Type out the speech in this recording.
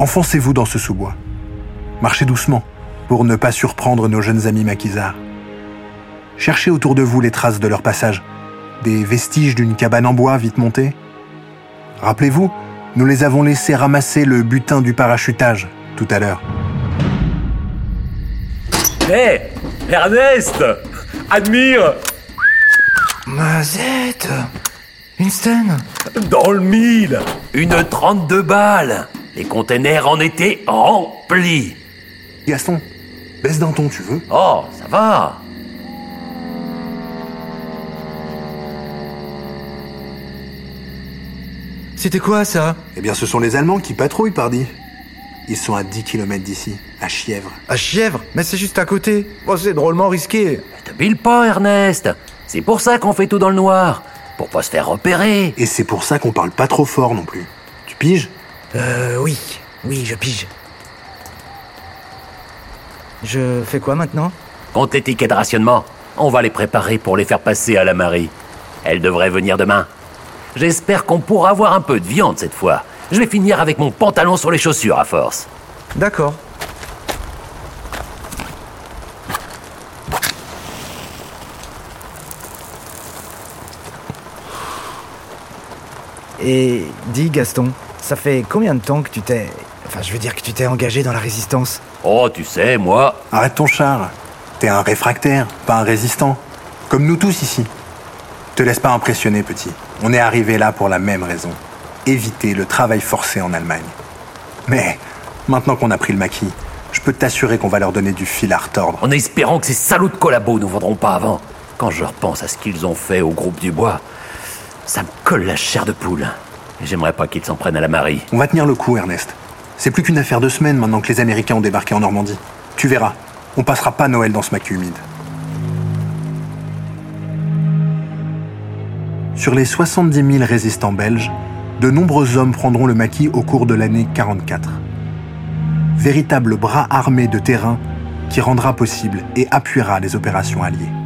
Enfoncez-vous dans ce sous-bois. Marchez doucement pour ne pas surprendre nos jeunes amis maquisards. Cherchez autour de vous les traces de leur passage, des vestiges d'une cabane en bois vite montée. Rappelez-vous, nous les avons laissés ramasser le butin du parachutage tout à l'heure. Hé Ernest Admire Mazette Winston Dans le mille Une 32 balles Les containers en étaient remplis Gaston, baisse d'un ton, tu veux? Oh, ça va C'était quoi ça? Eh bien, ce sont les Allemands qui patrouillent, pardi. Ils sont à 10 km d'ici, à Chièvre. À Chièvre? Mais c'est juste à côté. Oh, c'est drôlement risqué. Te bile pas, Ernest C'est pour ça qu'on fait tout dans le noir Pour pas se faire repérer Et c'est pour ça qu'on parle pas trop fort non plus. Tu piges? Euh, oui. Oui, je pige. Je fais quoi maintenant? Compte les tickets de rationnement. On va les préparer pour les faire passer à la Marie. Elle devrait venir demain. J'espère qu'on pourra avoir un peu de viande cette fois. Je vais finir avec mon pantalon sur les chaussures à force. D'accord. Et dis Gaston, ça fait combien de temps que tu t'es... Enfin, je veux dire que tu t'es engagé dans la résistance Oh, tu sais, moi, Arrête ton char. T'es un réfractaire, pas un résistant. Comme nous tous ici. Te laisse pas impressionner, petit. On est arrivé là pour la même raison. Éviter le travail forcé en Allemagne. Mais, maintenant qu'on a pris le maquis, je peux t'assurer qu'on va leur donner du fil à retordre. en espérant que ces salauds de collabos nous vendront pas avant. Quand je repense à ce qu'ils ont fait au groupe du bois, ça me colle la chair de poule. J'aimerais pas qu'ils s'en prennent à la Marie. On va tenir le coup, Ernest. C'est plus qu'une affaire de semaines maintenant que les Américains ont débarqué en Normandie. Tu verras, on passera pas Noël dans ce maquis humide. Sur les 70 000 résistants belges, de nombreux hommes prendront le maquis au cours de l'année 44. Véritable bras armé de terrain qui rendra possible et appuiera les opérations alliées.